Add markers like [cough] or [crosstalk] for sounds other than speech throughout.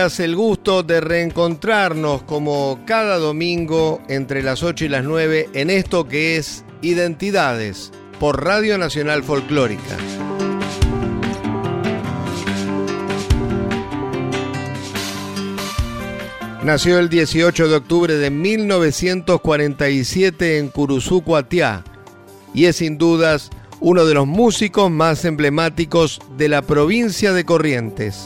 Días, el gusto de reencontrarnos como cada domingo entre las 8 y las 9 en esto que es Identidades por Radio Nacional Folclórica. Nació el 18 de octubre de 1947 en Curuzú, Cuatiá, y es sin dudas uno de los músicos más emblemáticos de la provincia de Corrientes.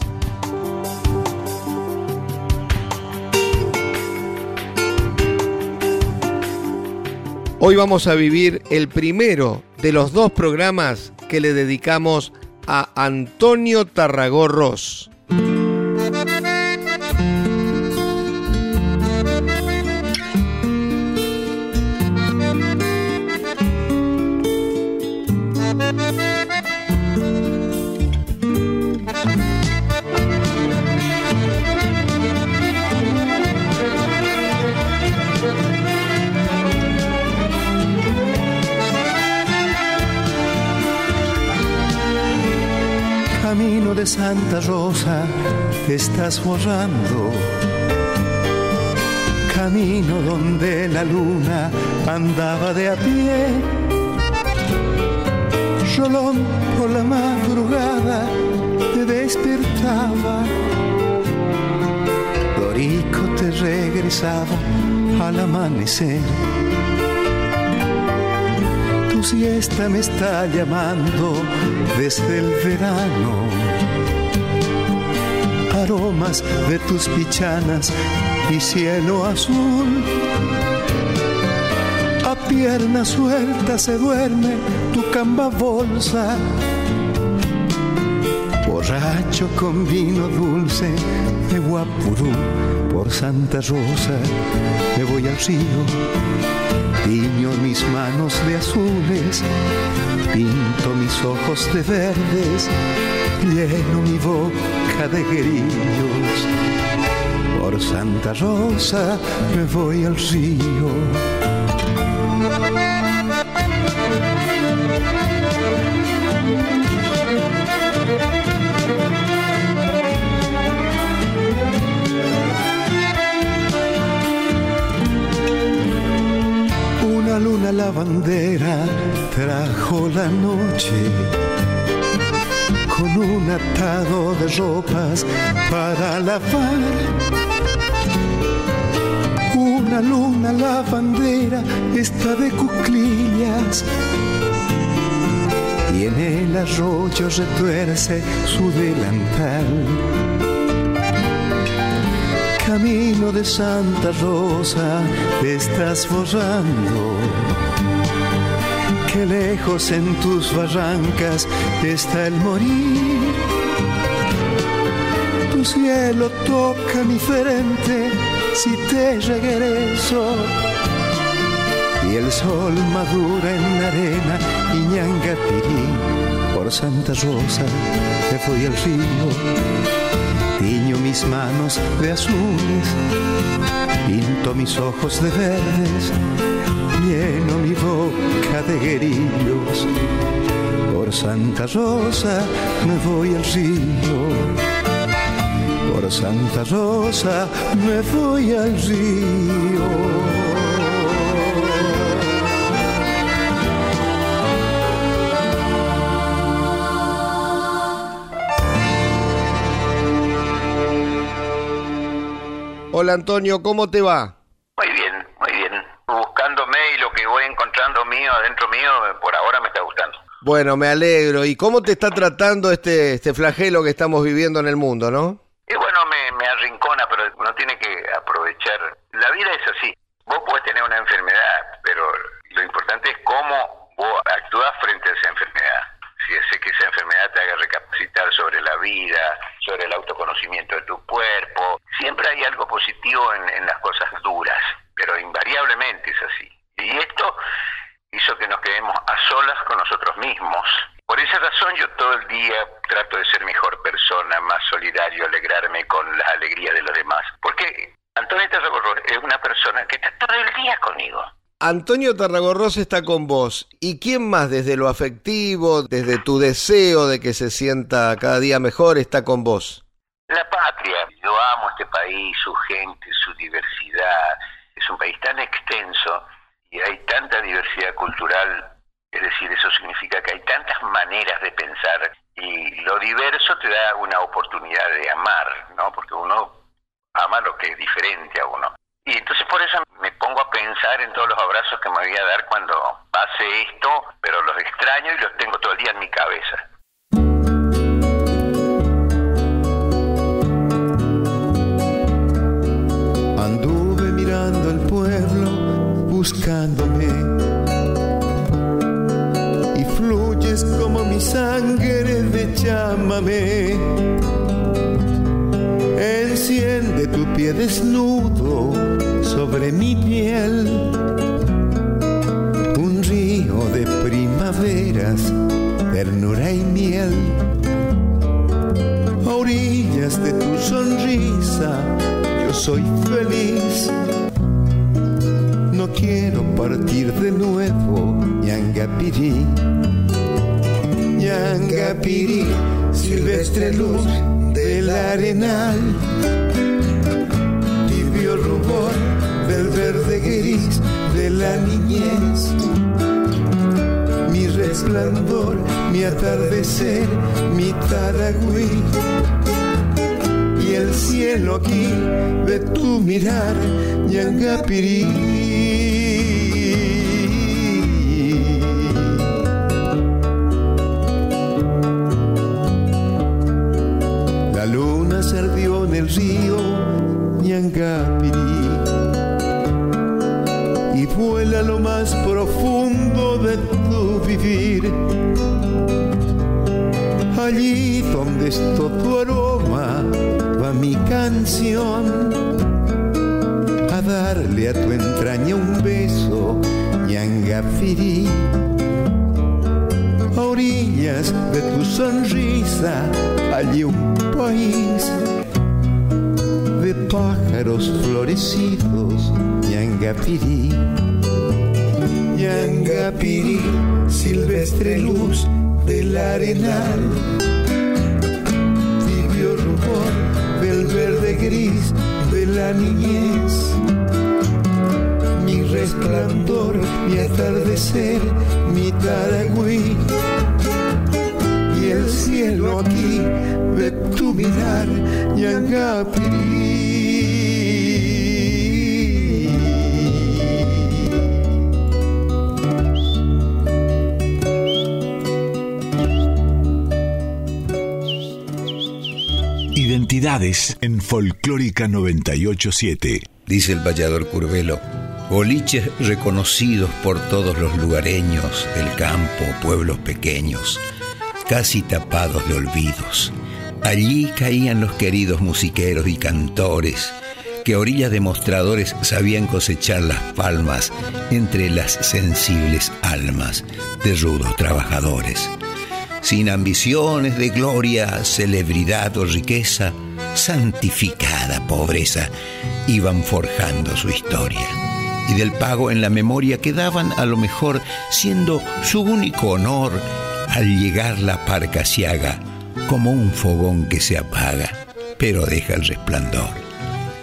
Hoy vamos a vivir el primero de los dos programas que le dedicamos a Antonio Tarragorros. Santa Rosa estás borrando. Camino donde la luna andaba de a pie. Rolón por la madrugada te despertaba. Dorico te regresaba al amanecer. Tu siesta me está llamando desde el verano aromas de tus pichanas y cielo azul. A pierna suelta se duerme tu camba bolsa. Borracho con vino dulce de Guapurú, por Santa Rosa me voy al río. Tiño mis manos de azules, pinto mis ojos de verdes, lleno mi boca de grillos. Por Santa Rosa me voy al río. Una luna lavandera trajo la noche con un atado de ropas para lavar. Una luna lavandera está de cuclillas y en el arroyo retuerce su delantal. Camino de Santa Rosa te estás borrando que lejos en tus barrancas está el morir. Tu cielo toca mi frente si te regreso. Y el sol madura en la arena y ñangapirí. Por Santa Rosa te fui al río. Tiño mis manos de azules, pinto mis ojos de verdes lleno mi boca de guerillos. Santa Rosa me voy al río. Por Santa Rosa me voy al río. Hola Antonio, ¿cómo te va? Muy bien, muy bien. Buscándome y lo que voy encontrando mío, adentro mío, por ahora me está gustando. Bueno, me alegro. ¿Y cómo te está tratando este, este flagelo que estamos viviendo en el mundo, no? Y bueno, me, arrincona, pero uno tiene que aprovechar. La vida es así. Vos podés tener una enfermedad, pero lo importante es cómo vos actúas frente a esa enfermedad si hace que esa enfermedad te haga recapacitar sobre la vida, sobre el autoconocimiento de tu cuerpo. Siempre hay algo positivo en, las cosas duras, pero invariablemente es así. Y esto hizo que nos quedemos a solas con nosotros mismos. Por esa razón yo todo el día trato de ser mejor persona, más solidario, alegrarme con la alegría de los demás. Porque Antonieta Socorro es una persona que está todo el día conmigo. Antonio Tarragorros está con vos. ¿Y quién más desde lo afectivo, desde tu deseo de que se sienta cada día mejor, está con vos? La patria. Yo amo este país, su gente, su diversidad. Es un país tan extenso y hay tanta diversidad cultural. Es decir, eso significa que hay tantas maneras de pensar y lo diverso te da una oportunidad de amar, ¿no? Porque uno ama lo que es diferente a uno. Y entonces por eso me pongo a pensar en todos los abrazos que me voy a dar cuando pase esto, pero los extraño y los tengo todo el día en mi cabeza. Buscándome. Y fluyes como mi sangre de llámame. Enciende tu pie desnudo sobre mi piel un río de primaveras, ternura y miel. A orillas de tu sonrisa yo soy feliz. Quiero partir de nuevo, Ñangapirí. Ñangapirí, silvestre luz del arenal. Tibio rubor del verde gris de la niñez. Mi resplandor, mi atardecer, mi taragüí. Y el cielo aquí de tu mirar, Ñangapirí. Mi taragüí y el cielo aquí de tu mirar, Ñangapiri. Identidades en Folclórica 987. Dice el vallador Curvelo, boliches reconocidos por todos los lugareños del campo, pueblos pequeños, casi tapados de olvidos. Allí caían los queridos musiqueros y cantores, que a orillas de mostradores sabían cosechar las palmas entre las sensibles almas de rudos trabajadores sin ambiciones de gloria, celebridad o riqueza, santificada pobreza, iban forjando su historia. Y del pago en la memoria quedaban a lo mejor siendo su único honor al llegar la parca ciaga, como un fogón que se apaga, pero deja el resplandor.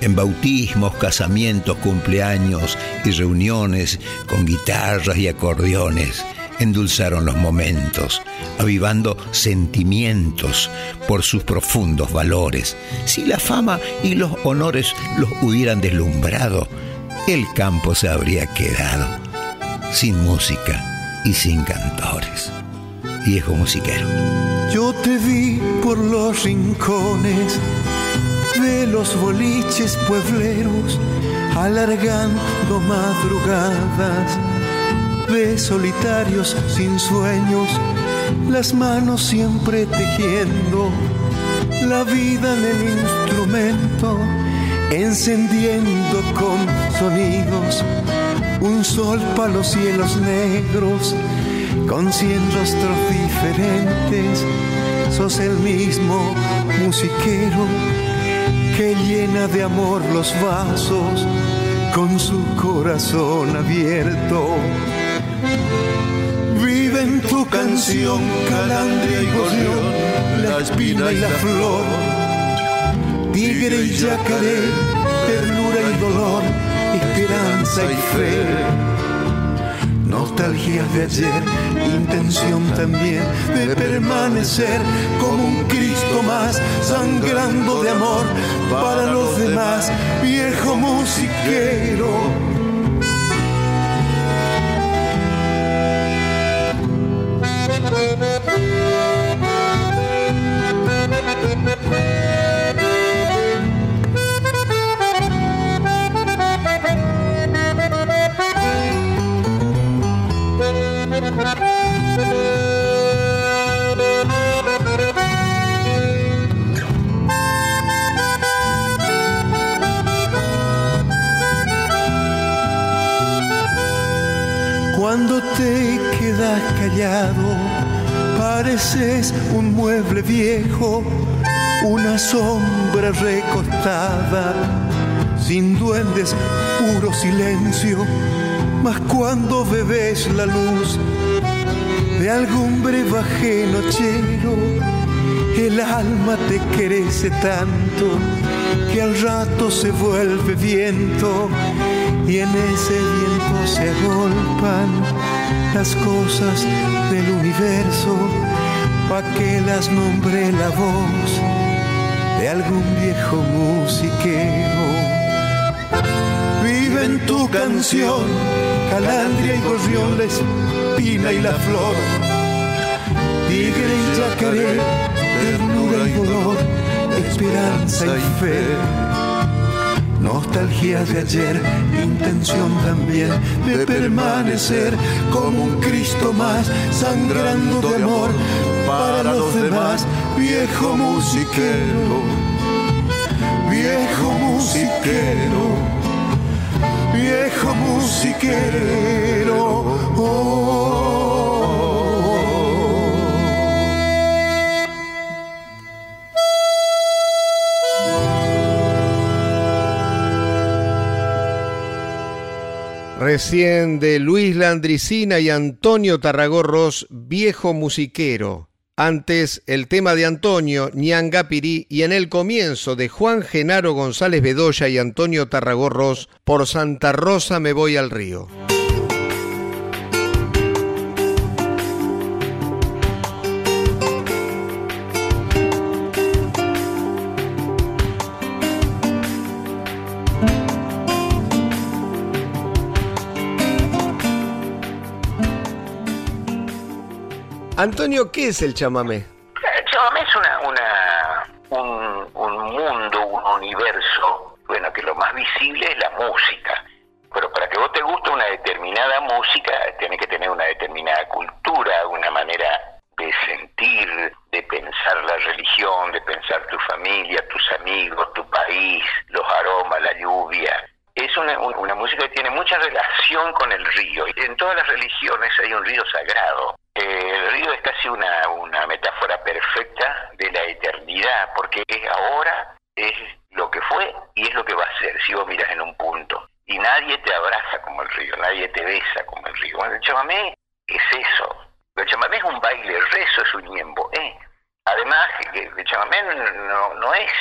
En bautismos, casamientos, cumpleaños y reuniones con guitarras y acordeones, endulzaron los momentos, avivando sentimientos por sus profundos valores. Si la fama y los honores los hubieran deslumbrado, el campo se habría quedado sin música y sin cantores. Viejo musiquero. Yo te vi por los rincones de los boliches puebleros, alargando madrugadas de solitarios sin sueños, las manos siempre tejiendo la vida en el instrumento, encendiendo con sonidos un sol para los cielos negros, con cien rostros diferentes, sos el mismo musiquero que llena de amor los vasos con su corazón abierto. Vive en tu canción calandria y gorrión, la espina y la flor, tigre y yacaré, ternura y dolor, esperanza y fe. Nostalgias de ayer, intención también de permanecer como un Cristo más, sangrando de amor para los demás, viejo musiquero silencio. Mas cuando bebes la luz de algún brebaje nochero, el alma te crece tanto que al rato se vuelve viento y en ese viento se agolpan las cosas del universo pa' que las nombre la voz de algún viejo musiquero. En tu canción, calandria y gorrión, la espina y la flor, tigre y yacaré, ternura y dolor, esperanza y fe. Nostalgia de ayer, intención también de permanecer como un Cristo más, sangrando de amor para los demás, viejo musiquero, viejo musiquero, viejo musiquero. Oh. Recién de Luis Landricina y Antonio Tarragorros, viejo musiquero. Antes el tema de Antonio Ñangapirí y en el comienzo de Juan Genaro González Bedoya y Antonio Tarragorros, por Santa Rosa me voy al río. Antonio, ¿qué es el chamamé? El chamamé es una, un, un mundo, un universo, bueno, que lo más visible es la música. Pero para que vos te guste una determinada música, tiene que tener una determinada cultura, una manera de sentir, de pensar la religión, de pensar tu familia, tus amigos, tu país, los aromas, la lluvia. Es una, una música que tiene mucha relación con el río. En todas las religiones hay un río sagrado el río es casi una, una metáfora perfecta de la eternidad, porque es ahora, es lo que fue y es lo que va a ser, si vos miras en un punto. Y nadie te abraza como el río, nadie te besa como el río. Bueno, el chamamé es eso. El chamamé es un baile, el rezo es un ñembo. ¿eh? Además, el chamamé no, no es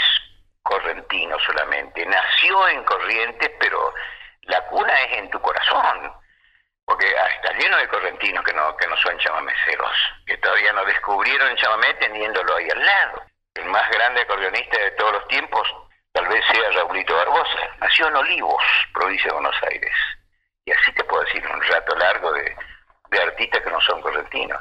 correntino solamente, nació en Corrientes, pero la cuna es en tu corazón porque está lleno de correntinos que no, que no son chamameceros, que todavía no descubrieron el chamamé teniéndolo ahí al lado. El más grande acordeonista de todos los tiempos tal vez sea Raulito Barbosa. Nació en Olivos, provincia de Buenos Aires. Y así te puedo decir un rato largo de, de artistas que no son correntinos.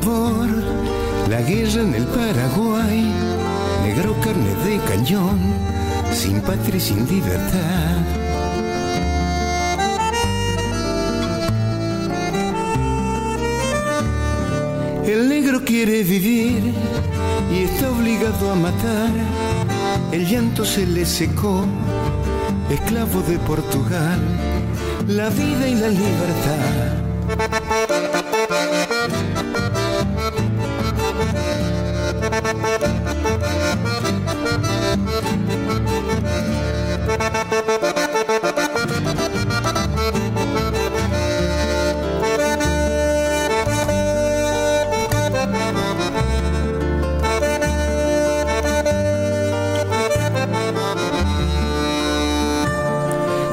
Tambor, la guerra en el Paraguay, negro carne de cañón, sin patria y sin libertad. El negro quiere vivir y está obligado a matar. El llanto se le secó, esclavo de Portugal, la vida y la libertad.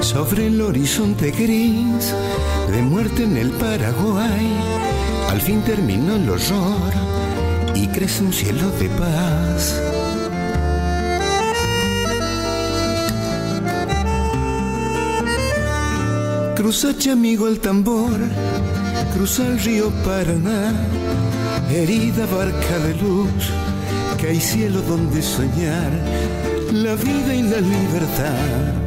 Sobre el horizonte gris de muerte en el Paraguay, al fin terminó el horror crece un cielo de paz. Cruza amigo el tambor, cruza el río Paraná, herida barca de luz, que hay cielo donde soñar la vida y la libertad.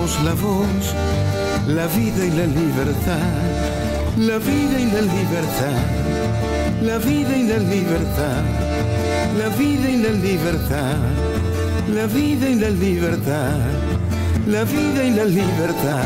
Unamos la voz, la vida y la libertad, la vida y la libertad, la vida y la libertad, la vida y la libertad, la vida y la libertad, la vida y la libertad.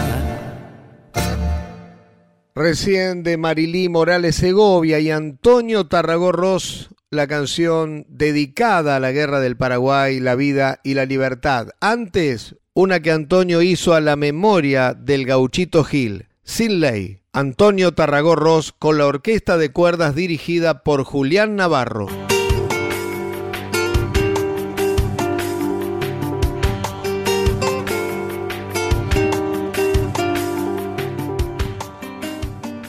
Recién de Marilí Morales Segovia y Antonio Tarragorros la canción dedicada a la guerra del Paraguay, la vida y la libertad. Antes, una que Antonio hizo a la memoria del gauchito Gil, sin ley. Antonio Tarragó con la orquesta de cuerdas dirigida por Julián Navarro.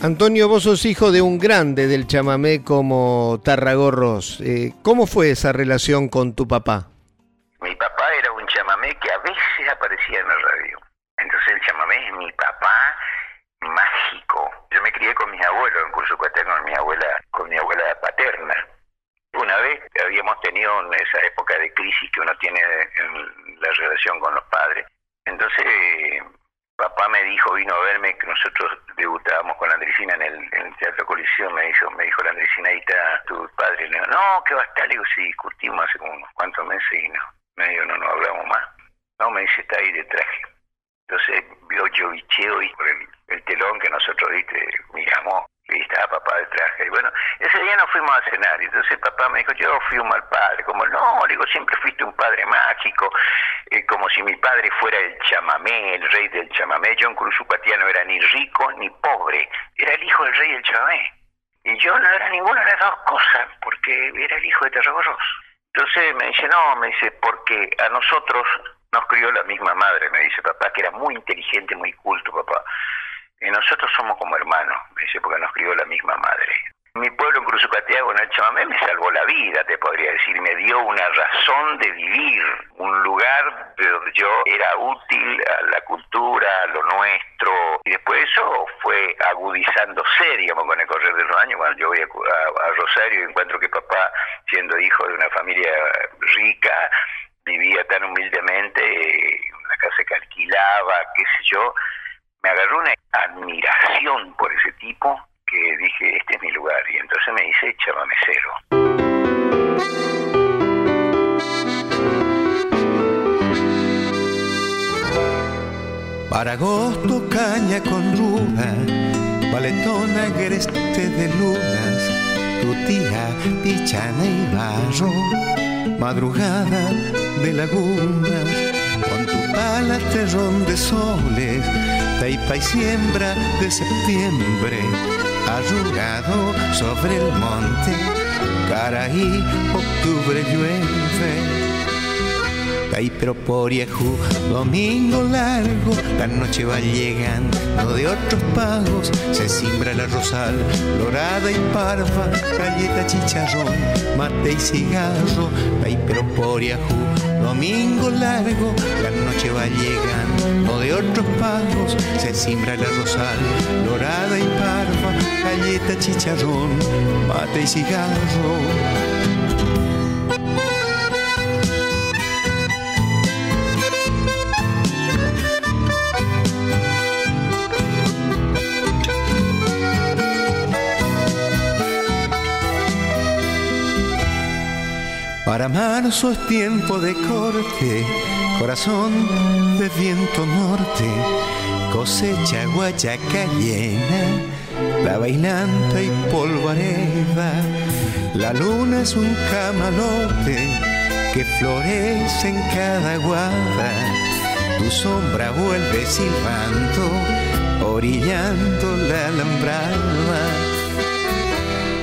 Antonio, vos sos hijo de un grande del chamamé como Tarragorros. Eh, ¿Cómo fue esa relación con tu papá? Mi papá era un chamamé que a veces aparecía en la radio. Entonces el chamamé es mi papá mágico. Yo me crié con mis curso con mi abuela, con mi abuela paterna. Una vez habíamos tenido esa época de crisis que uno tiene en la relación con los padres. Entonces papá me dijo, vino a verme, que nosotros debutábamos con la Andresina en el, Teatro Colisión, me dijo, me dijo la Andresina, ahí está tu padre. Le digo, no, ¿qué va a estar? Le digo, sí, discutimos hace unos cuantos meses y no. Me dijo, no, no hablamos más. No, me dice, está ahí de traje. Entonces vio yo bicheo y por el, el telón que nosotros, viste, miramos y estaba papá de traje. Y bueno, ese día nos fuimos a cenar. Y entonces papá me dijo, yo fui un mal padre. Como, no, digo, siempre fuiste un padre mágico. Eh, como si mi padre fuera el chamamé, el rey del chamamé. Yo en Cruzupatía no era ni rico ni pobre. Era el hijo del rey del chamamé. Y yo no era ninguna de las dos cosas, porque era el hijo de Tarragorros. Entonces me dice, no, me dice, porque a nosotros nos crió la misma madre, me dice papá, que era muy inteligente, muy culto, papá. Y nosotros somos como hermanos, me dice, porque nos crió la misma madre. Mi pueblo en Cruzucateago, en el chamamé, me salvó la vida, te podría decir, me dio una razón de vivir, un lugar de donde yo era útil a la cultura, a lo nuestro, y después eso fue agudizándose, digamos, con el correr de los años, cuando yo voy a, Rosario y encuentro que papá, siendo hijo de una familia rica, vivía tan humildemente, en una casa que alquilaba, qué sé yo, me agarró una admiración por ese tipo que dije, este es mi lugar. Y entonces me hice chamamecero. Para agosto caña con luna, valetona agreste de lunas, tu tía pichana y barro, madrugada de lagunas, con tu pala terrón de soles taipa y siembra de septiembre, arrugado sobre el monte, Caraí, octubre llueve. Ay, pero por Yahoo, domingo largo, la noche va llegando, de otros pagos, se simbra la rosal, dorada y parva, galleta, chicharrón, mate y cigarro. Ay, pero por domingo largo, la noche va llegando, de otros pagos, se simbra la rosal, dorada y parva, galleta, chicharrón, mate y cigarro. Para marzo es tiempo de corte, corazón de viento norte, cosecha guayaca llena, la bailanta y polvareda. La luna es un camalote que florece en cada guada. Tu sombra vuelve silbando, orillando la alambrada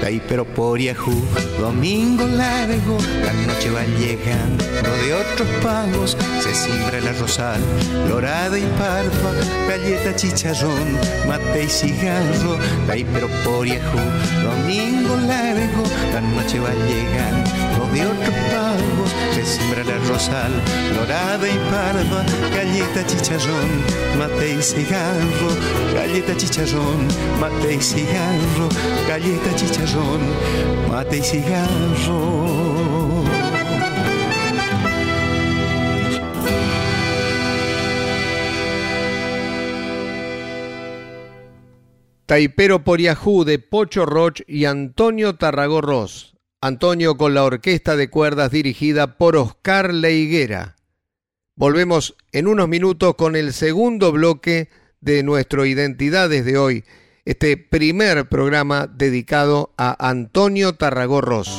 Ay, pero por Yahoo, domingo largo, la noche va llegando de otros pagos, se simbra la rosal, dorada y parva, galleta, chicharrón, mate y cigarro. Ay, pero por domingo largo, la noche va llegando de otros pagos, se simbra la rosal, dorada y parva, galleta, chicharrón, mate y cigarro, galleta, chicharrón, mate y cigarro, galleta, chicharrón mate y cigarro. Taipero por Yahoo de Pocho Roch y Antonio Tarragorros. Antonio con la orquesta de cuerdas dirigida por Oscar Leiguera. Volvemos en unos minutos con el segundo bloque de nuestro Identidades de hoy este primer programa dedicado a Antonio Tarragorros.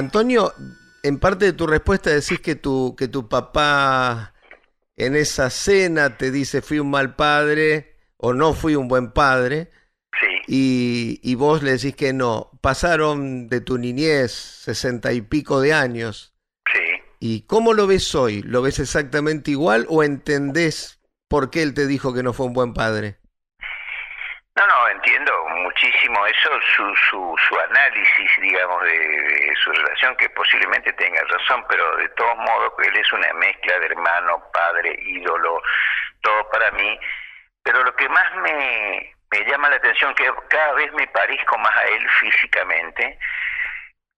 Antonio, en parte de tu respuesta decís que tu, que tu papá en esa cena te dice fui un mal padre o no fui un buen padre. Sí. Y, vos le decís que no. Pasaron de tu niñez sesenta y pico de años. Sí. ¿Y cómo lo ves hoy? ¿Lo ves exactamente igual o entendés por qué él te dijo que no fue un buen padre? No, no, entiendo muchísimo eso, su, su, su análisis, digamos, de, su relación, que posiblemente tenga razón, pero de todos modos él es una mezcla de hermano, padre, ídolo, todo para mí. Pero lo que más me, me llama la atención que cada vez me parezco más a él físicamente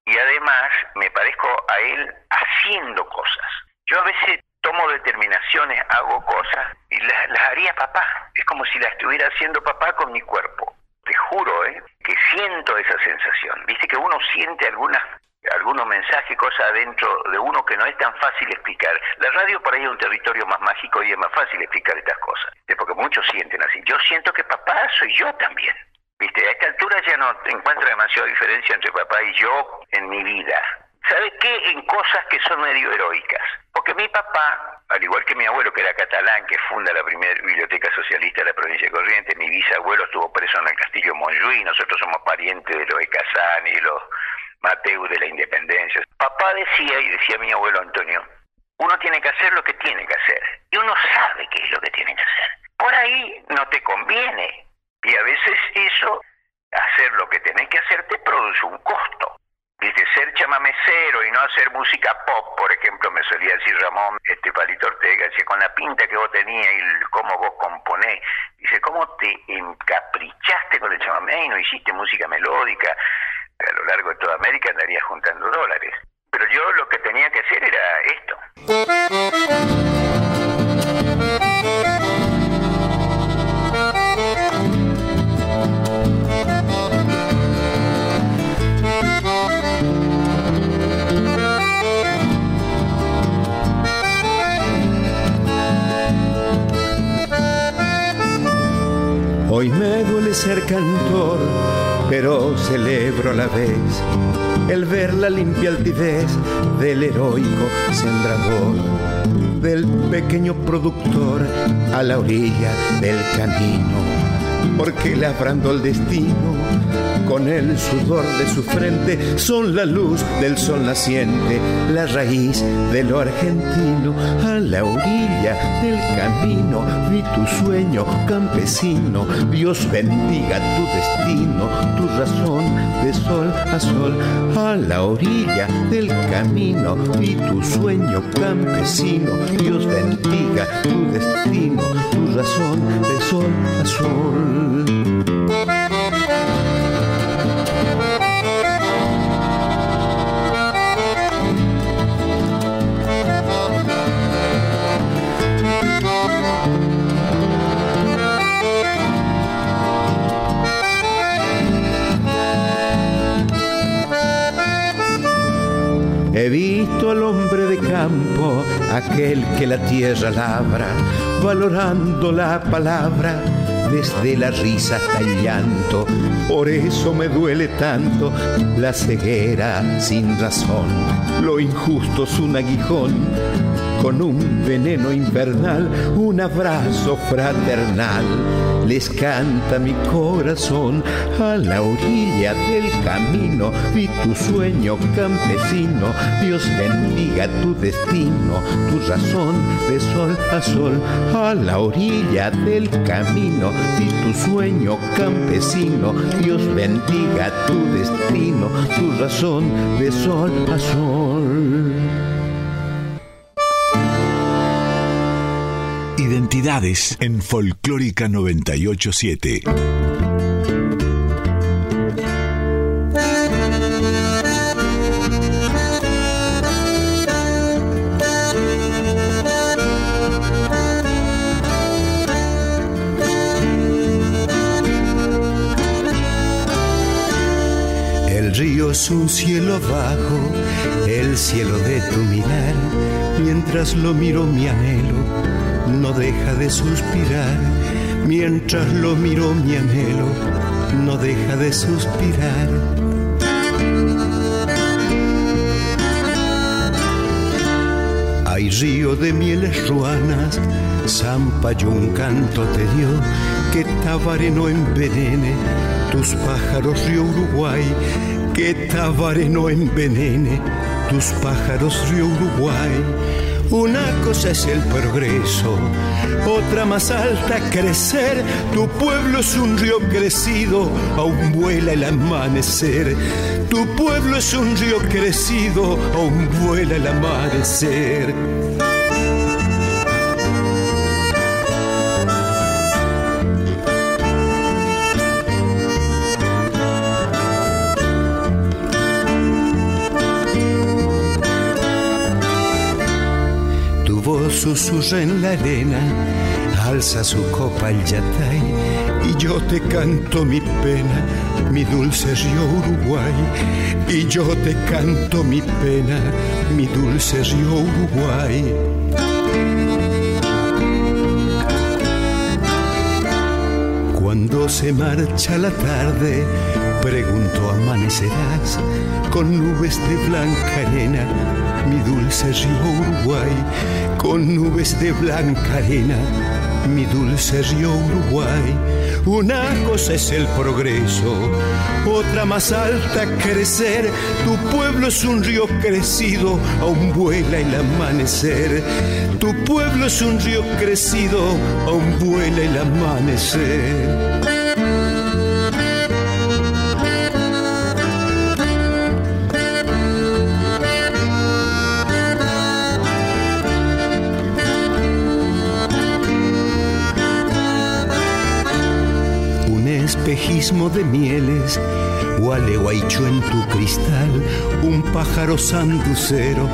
y además me parezco a él haciendo cosas. Yo a veces tomo determinaciones, hago cosas y las, las haría papá. Es como si las estuviera haciendo papá con mi cuerpo te juro, ¿eh? que siento esa sensación. Viste que uno siente algunas algunos mensajes, cosas adentro de uno que no es tan fácil explicar. La radio por ahí es un territorio más mágico y es más fácil explicar estas cosas, porque muchos sienten así. Yo siento que papá soy yo también. Viste, a esta altura ya no encuentro demasiada diferencia entre papá y yo en mi vida. ¿Sabe qué? En cosas que son medio heroicas. Porque mi papá, al igual que mi abuelo, que era catalán, que funda la primera biblioteca socialista de la provincia de Corrientes, mi bisabuelo estuvo preso en el castillo Montjuïc, nosotros somos parientes de los de Casán y los Mateus de la Independencia. Papá decía, y decía mi abuelo Antonio, uno tiene que hacer lo que tiene que hacer. Y uno sabe qué es lo que tiene que hacer. Por ahí no te conviene. Y a veces eso, hacer lo que tenés que hacer, te produce un costo. Dice, ser chamamecero y no hacer música pop, por ejemplo, me solía decir Ramón, este Palito Ortega, dice, con la pinta que vos tenías y cómo vos componés, dice, ¿cómo te encaprichaste con el chamamé y no hiciste música melódica? A lo largo de toda América andarías juntando dólares. Pero yo lo que tenía que hacer era esto. Hoy me duele ser cantor, pero celebro a la vez el ver la limpia altivez del heroico sembrador, del pequeño productor a la orilla del camino porque labrando el destino con el sudor de su frente son la luz del sol naciente, la raíz de lo argentino, a la orilla del camino vi tu sueño campesino, Dios bendiga tu destino, tu razón de sol a sol, a la orilla del camino vi tu sueño campesino, Dios bendiga tu destino, tu razón de sol a sol. He visto al hombre de campo, aquel que la tierra labra, valorando la palabra desde la risa hasta el llanto. Por eso me duele tanto la ceguera sin razón. Lo injusto es un aguijón con un veneno invernal, un abrazo fraternal. Les canta mi corazón a la orilla del camino. Vi tu sueño campesino, Dios bendiga tu destino, tu razón de sol a sol. A la orilla del camino, vi tu sueño campesino, Dios bendiga tu destino, tu razón de sol a sol. En Folclórica 987. El río es un cielo bajo, el cielo de tu mirar, mientras lo miro mi anhelo no deja de suspirar, mientras lo miro mi anhelo, no deja de suspirar. Hay río de mieles ruanas, Zampa un canto te dio, que Tabaré no envenene tus pájaros río Uruguay, que Tabaré no envenene tus pájaros río Uruguay una cosa es el progreso, otra más alta crecer. Tu pueblo es un río crecido, aún vuela el amanecer. Tu pueblo es un río crecido, aún vuela el amanecer. Susurra en la arena, alza su copa el yatay y yo te canto mi pena, mi dulce río Uruguay, y yo te canto mi pena, mi dulce río Uruguay. Cuando se marcha la tarde, pregunto amanecerás con nubes de blanca arena, mi dulce río Uruguay con nubes de blanca arena, mi dulce río Uruguay. Una cosa es el progreso, otra más alta crecer. Tu pueblo es un río crecido, aún vuela el amanecer. Tu pueblo es un río crecido, aún vuela el amanecer. Espejismo de mieles, gualeguaycho en tu cristal, un pájaro sanducero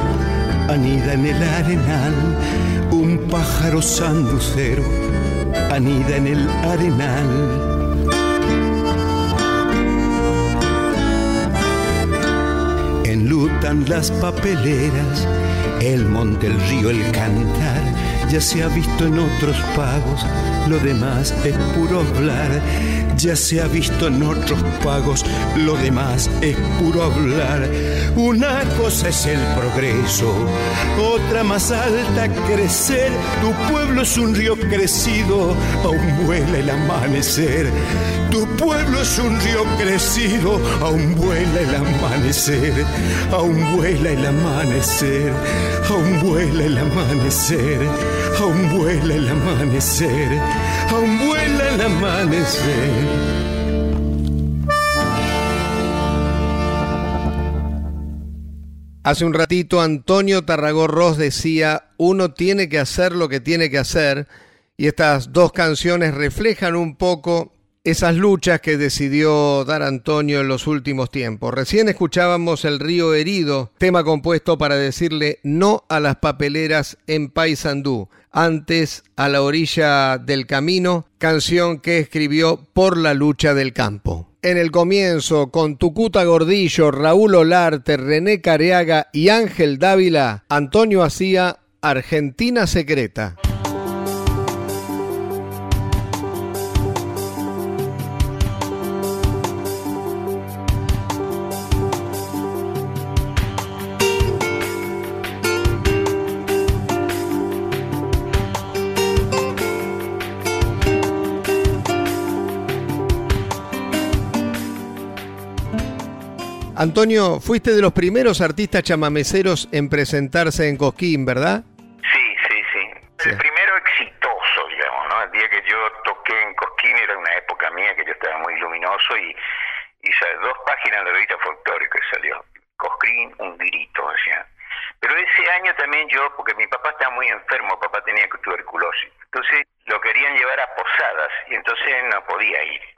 anida en el arenal, un pájaro sanducero anida en el arenal. Enlutan las papeleras, el monte, el río, el cantar ya se ha visto en otros pagos, lo demás es puro hablar. Ya se ha visto en otros pagos, lo demás es puro hablar. Una cosa es el progreso, otra más alta crecer. Tu pueblo es un río crecido, aún vuela el amanecer. Tu pueblo es un río crecido, aún vuela el amanecer, aún vuela el amanecer, aún vuela el amanecer, aún vuela el amanecer, aún vuela el amanecer. Hace un ratito Antonio Tarragó Ross decía, uno tiene que hacer lo que tiene que hacer, y estas dos canciones reflejan un poco esas luchas que decidió dar Antonio en los últimos tiempos. Recién escuchábamos El río herido, tema compuesto para decirle no a las papeleras en Paysandú, antes a la orilla del camino, canción que escribió por la lucha del campo. En el comienzo, con Tucuta Gordillo, Raúl Olarte, René Careaga y Ángel Dávila, Antonio hacía Argentina Secreta. Antonio, fuiste de los primeros artistas chamameceros en presentarse en Cosquín, ¿verdad? Sí, sí, sí. El primero exitoso, digamos, ¿no? El día que yo toqué en Cosquín era una época mía que yo estaba muy luminoso y hice dos páginas de revista folclórica y salió. Cosquín, un grito, decía. Pero ese año también yo, porque mi papá estaba muy enfermo, papá tenía tuberculosis, entonces lo querían llevar a posadas y entonces no podía ir.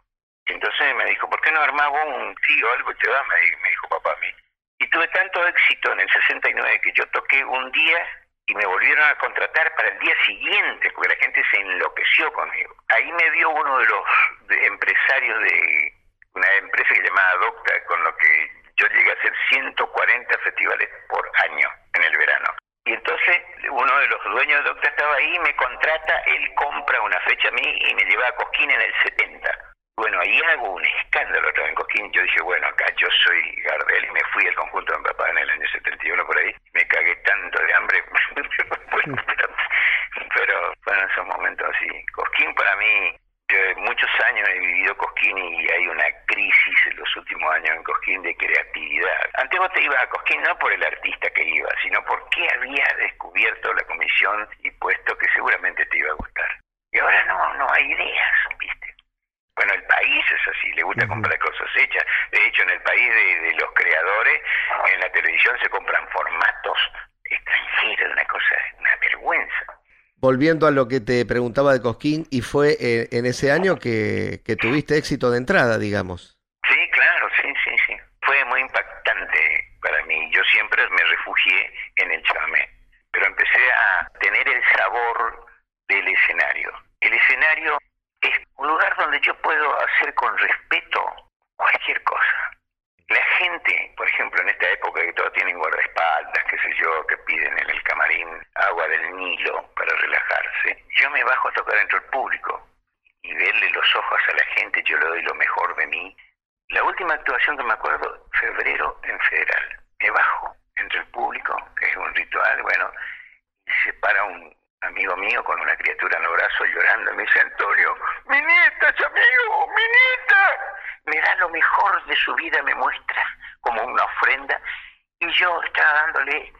Entonces me dijo, ¿por qué no armaba un trío algo te va? Me, dijo papá a mí. Y tuve tanto éxito en el 69 que yo toqué un día y me volvieron a contratar para el día siguiente, porque la gente se enloqueció conmigo. Ahí me vio uno de los empresarios de una empresa que llamaba Docta, con lo que yo llegué a hacer 140 festivales por año en el verano. Y entonces uno de los dueños de Docta estaba ahí, me contrata, él compra una fecha a mí y me lleva a Cosquín en el 70 bueno, ahí hago un escándalo otra en Cosquín. Yo dije, bueno, acá yo soy Gardel y me fui al conjunto de mi papá en el año 71 por ahí. Me cagué tanto de hambre. [laughs] pero fueron esos momentos así. Cosquín para mí, yo muchos años he vivido Cosquín y hay una crisis en los últimos años en Cosquín de creatividad. Antes vos te ibas a Cosquín no por el artista que iba, sino porque había descubierto la comisión y puesto que seguramente te iba a gustar. Y ahora no, no hay ideas, ¿viste? Bueno, el país es así, le gusta comprar cosas hechas. De hecho, en el país de, los creadores, en la televisión se compran formatos extranjeros, una cosa, una vergüenza. Volviendo a lo que te preguntaba de Cosquín, y fue eh, en ese año que, que tuviste éxito de entrada, digamos. Sí, claro, sí, sí, sí. Fue muy impactante para mí. Yo siempre me refugié en el chamé, pero empecé a tener el sabor del escenario. El escenario es un lugar donde yo puedo hacer con respeto cualquier cosa. La gente, por ejemplo, en esta época que todos tienen guardaespaldas, qué sé yo, que piden en el camarín agua del Nilo para relajarse, yo me bajo a tocar entre el público y verle los ojos a la gente, yo le doy lo mejor de mí. La última actuación que me acuerdo, febrero en Federal, me bajo entre el público, que es un ritual, bueno, y se para un, mío con una criatura en los brazos llorando, me dice Antonio, mi nieta, amigo, mi nieta. Me da lo mejor de su vida, me muestra como una ofrenda y yo estaba dándole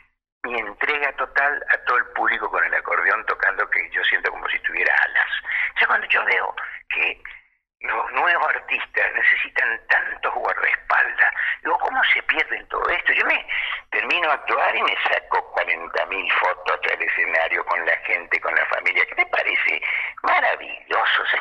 mi entrega total a todo el público con el acordeón tocando que yo siento como si tuviera alas. O sea, cuando yo veo que los nuevos artistas necesitan tantos guardaespaldas. Digo, ¿cómo se pierden todo esto? Yo me termino de actuar y me saco 40.000 fotos del escenario con la gente, con la familia. ¿Qué te parece? Maravilloso ese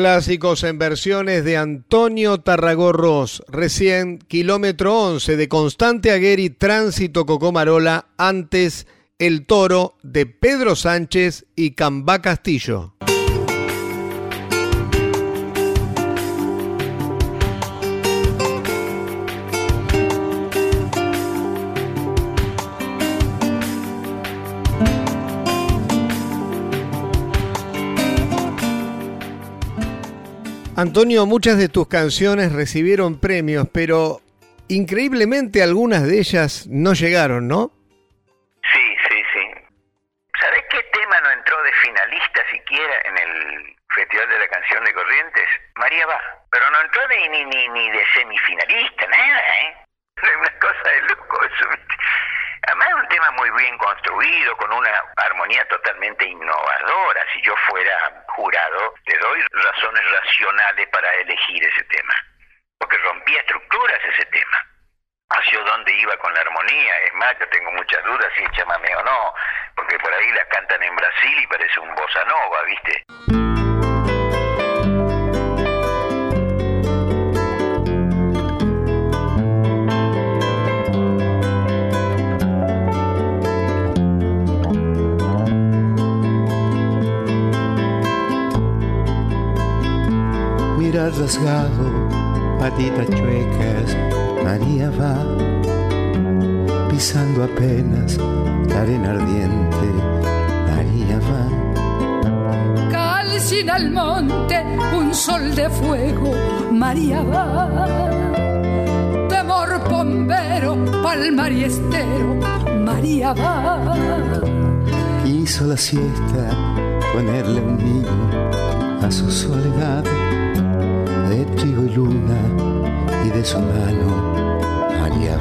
Clásicos en versiones de Antonio Tarragorros, recién kilómetro 11 de Constante Agueri, Tránsito Cocomarola, antes El Toro de Pedro Sánchez y Cambá Castillo. Antonio, muchas de tus canciones recibieron premios, pero increíblemente algunas de ellas no llegaron, ¿no? Sí, sí, sí. ¿Sabés qué tema no entró de finalista siquiera en el Festival de la Canción de Corrientes? María va, pero no entró de, ni, ni, ni de semifinalista, nada, ¿eh? Es [laughs] una cosa de loco eso. Además es un tema muy bien construido, con una armonía totalmente innovadora. Si yo fuera jurado, le doy razones racionales para elegir ese tema, porque rompía estructuras ese tema. Hacia dónde iba con la armonía, es más, yo tengo muchas dudas si es o no, porque por ahí la cantan en Brasil y parece un bossa nova, ¿viste? Mira rasgado, patitas chuecas, María va pisando apenas la arena ardiente, María va. Calcina al monte un sol de fuego, María va. Temor bombero, palmar y estero, María va. Hizo la siesta ponerle un niño a su soledad de trigo y luna y de su mano María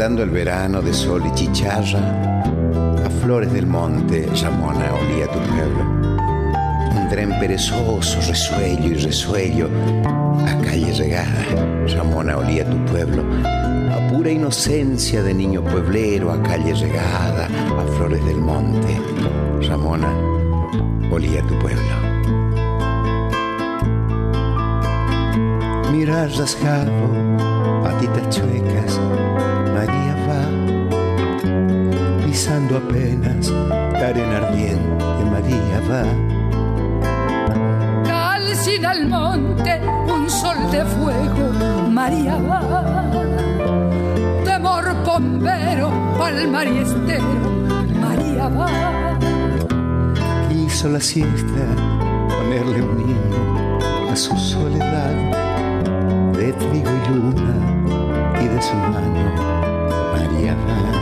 Andando el verano de sol y chicharra, a flores del monte, Ramona olía tu pueblo. Un tren perezoso, resuello y resuello, a calle regada, Ramona olía tu pueblo. A pura inocencia de niño pueblero, a calle regada, a flores del monte, Ramona olía tu pueblo. Mira rasgado, patitas chuecas, pisando apenas la arena ardiente, María va. Calcina al monte un sol de fuego, María va. Temor bombero, palmar y estero, María va. Hizo la siesta ponerle un niño a su soledad de trigo y luna y de su mano María va.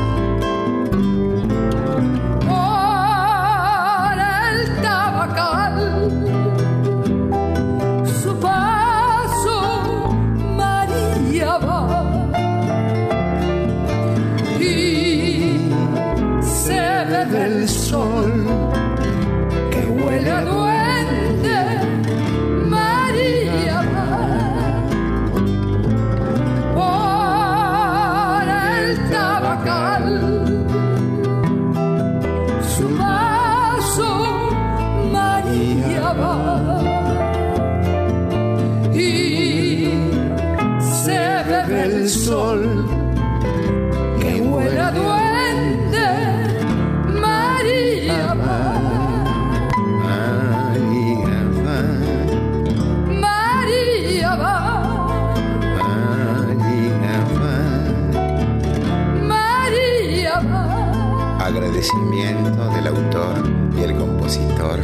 El sol que huele a duende, María va. María va, María va, María va. María va, Agradecimiento del autor y el compositor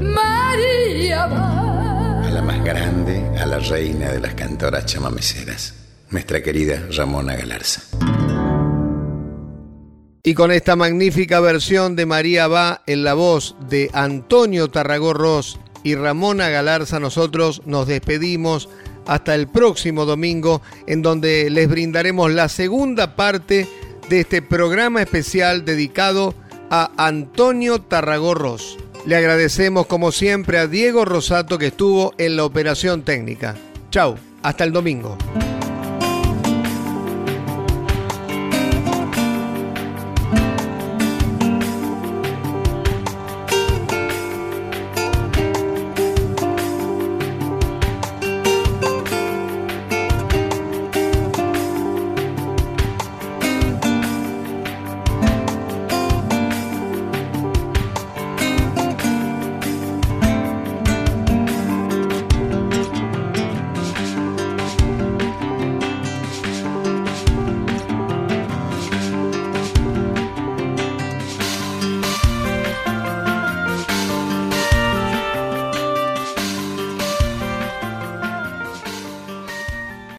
María va. a la más grande, a la reina de las cantoras chamameceras, nuestra querida Ramona Galarza. Y con esta magnífica versión de María Va en la voz de Antonio Tarragó Ross y Ramona Galarza, nosotros nos despedimos hasta el próximo domingo, en donde les brindaremos la segunda parte de este programa especial dedicado a Antonio Tarragó Ross. Le agradecemos como siempre a Diego Rosato que estuvo en la operación técnica. Chau, hasta el domingo.